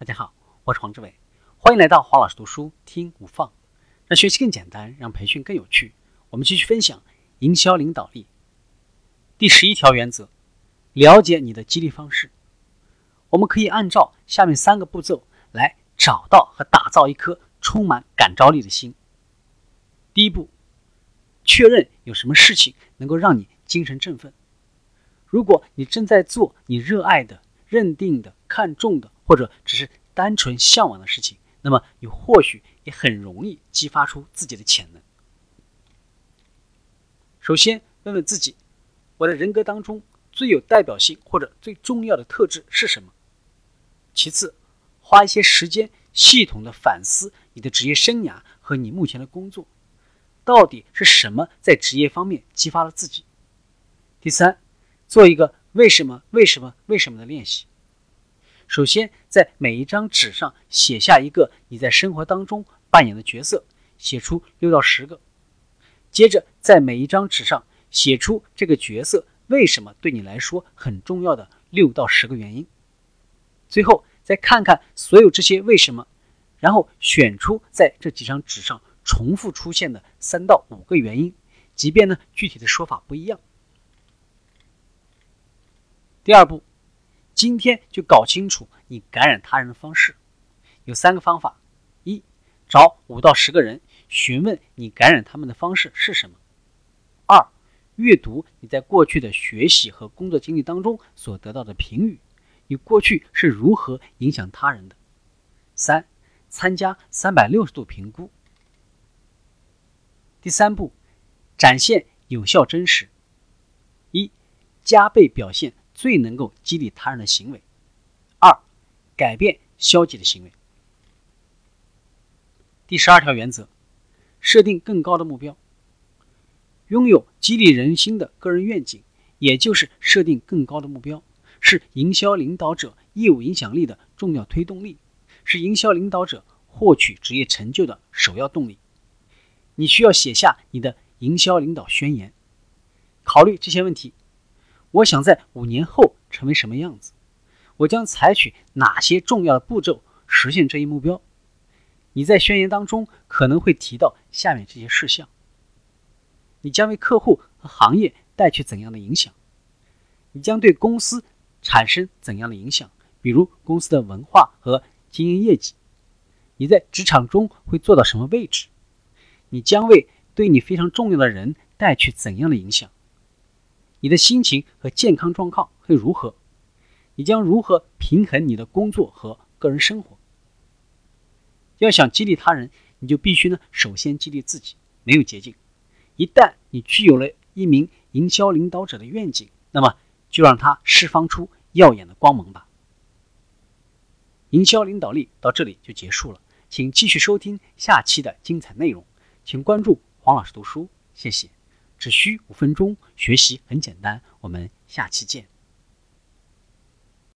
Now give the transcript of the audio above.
大家好，我是黄志伟，欢迎来到黄老师读书听无放，让学习更简单，让培训更有趣。我们继续分享营销领导力第十一条原则：了解你的激励方式。我们可以按照下面三个步骤来找到和打造一颗充满感召力的心。第一步，确认有什么事情能够让你精神振奋。如果你正在做你热爱的、认定的、看重的。或者只是单纯向往的事情，那么你或许也很容易激发出自己的潜能。首先，问问自己：我的人格当中最有代表性或者最重要的特质是什么？其次，花一些时间系统的反思你的职业生涯和你目前的工作，到底是什么在职业方面激发了自己？第三，做一个为什么、为什么、为什么的练习。首先，在每一张纸上写下一个你在生活当中扮演的角色，写出六到十个。接着，在每一张纸上写出这个角色为什么对你来说很重要的六到十个原因。最后，再看看所有这些为什么，然后选出在这几张纸上重复出现的三到五个原因，即便呢具体的说法不一样。第二步。今天就搞清楚你感染他人的方式，有三个方法：一，找五到十个人询问你感染他们的方式是什么；二，阅读你在过去的学习和工作经历当中所得到的评语，你过去是如何影响他人的；三，参加三百六十度评估。第三步，展现有效真实。一，加倍表现。最能够激励他人的行为。二，改变消极的行为。第十二条原则：设定更高的目标。拥有激励人心的个人愿景，也就是设定更高的目标，是营销领导者业务影响力的重要推动力，是营销领导者获取职业成就的首要动力。你需要写下你的营销领导宣言，考虑这些问题。我想在五年后成为什么样子？我将采取哪些重要的步骤实现这一目标？你在宣言当中可能会提到下面这些事项：你将为客户和行业带去怎样的影响？你将对公司产生怎样的影响？比如公司的文化和经营业绩？你在职场中会做到什么位置？你将为对你非常重要的人带去怎样的影响？你的心情和健康状况会如何？你将如何平衡你的工作和个人生活？要想激励他人，你就必须呢，首先激励自己，没有捷径。一旦你具有了一名营销领导者的愿景，那么就让他释放出耀眼的光芒吧。营销领导力到这里就结束了，请继续收听下期的精彩内容，请关注黄老师读书，谢谢。只需五分钟，学习很简单。我们下期见。